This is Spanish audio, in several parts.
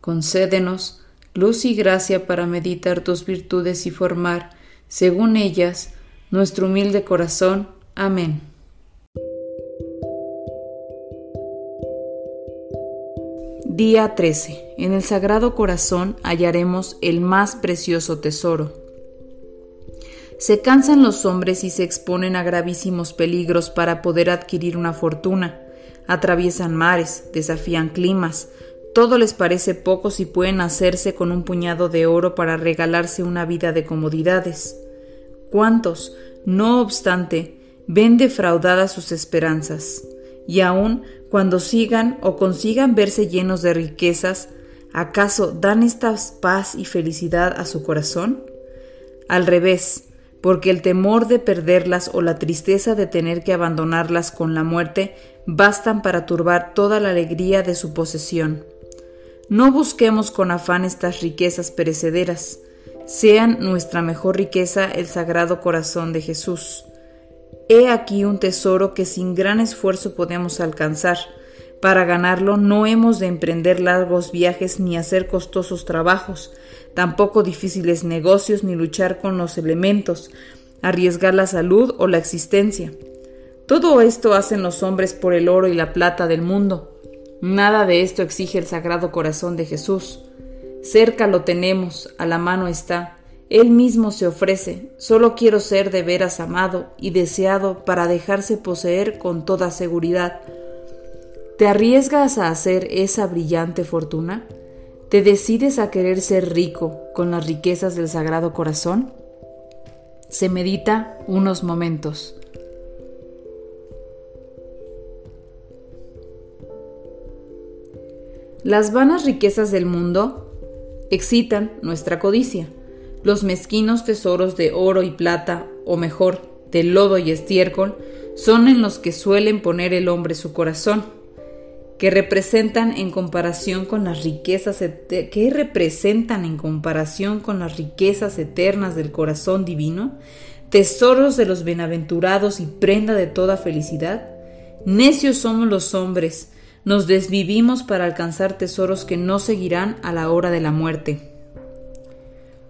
Concédenos luz y gracia para meditar tus virtudes y formar, según ellas, nuestro humilde corazón. Amén. Día 13. En el Sagrado Corazón hallaremos el más precioso tesoro. Se cansan los hombres y se exponen a gravísimos peligros para poder adquirir una fortuna. Atraviesan mares, desafían climas, todo les parece poco si pueden hacerse con un puñado de oro para regalarse una vida de comodidades. ¿Cuántos, no obstante, ven defraudadas sus esperanzas? Y aun cuando sigan o consigan verse llenos de riquezas, ¿acaso dan esta paz y felicidad a su corazón? Al revés, porque el temor de perderlas o la tristeza de tener que abandonarlas con la muerte bastan para turbar toda la alegría de su posesión. No busquemos con afán estas riquezas perecederas, sean nuestra mejor riqueza el Sagrado Corazón de Jesús. He aquí un tesoro que sin gran esfuerzo podemos alcanzar. Para ganarlo no hemos de emprender largos viajes ni hacer costosos trabajos, tampoco difíciles negocios ni luchar con los elementos, arriesgar la salud o la existencia. Todo esto hacen los hombres por el oro y la plata del mundo, Nada de esto exige el Sagrado Corazón de Jesús. Cerca lo tenemos, a la mano está. Él mismo se ofrece. Solo quiero ser de veras amado y deseado para dejarse poseer con toda seguridad. ¿Te arriesgas a hacer esa brillante fortuna? ¿Te decides a querer ser rico con las riquezas del Sagrado Corazón? Se medita unos momentos. Las vanas riquezas del mundo excitan nuestra codicia. Los mezquinos tesoros de oro y plata, o mejor, de lodo y estiércol, son en los que suelen poner el hombre su corazón, que representan en comparación con las riquezas que representan en comparación con las riquezas eternas del corazón divino, tesoros de los bienaventurados y prenda de toda felicidad. Necios somos los hombres, nos desvivimos para alcanzar tesoros que no seguirán a la hora de la muerte.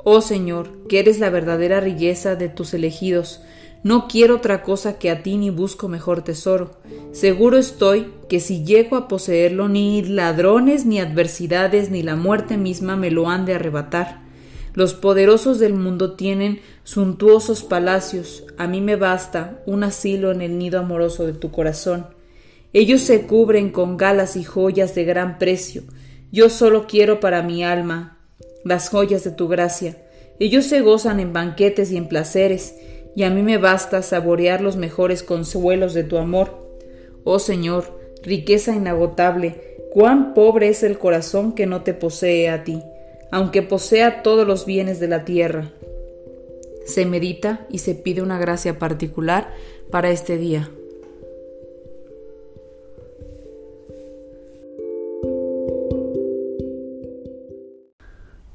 Oh Señor, que eres la verdadera riqueza de tus elegidos, no quiero otra cosa que a ti ni busco mejor tesoro. Seguro estoy que si llego a poseerlo, ni ladrones, ni adversidades, ni la muerte misma me lo han de arrebatar. Los poderosos del mundo tienen suntuosos palacios, a mí me basta un asilo en el nido amoroso de tu corazón. Ellos se cubren con galas y joyas de gran precio. Yo solo quiero para mi alma las joyas de tu gracia. Ellos se gozan en banquetes y en placeres, y a mí me basta saborear los mejores consuelos de tu amor. Oh Señor, riqueza inagotable, cuán pobre es el corazón que no te posee a ti, aunque posea todos los bienes de la tierra. Se medita y se pide una gracia particular para este día.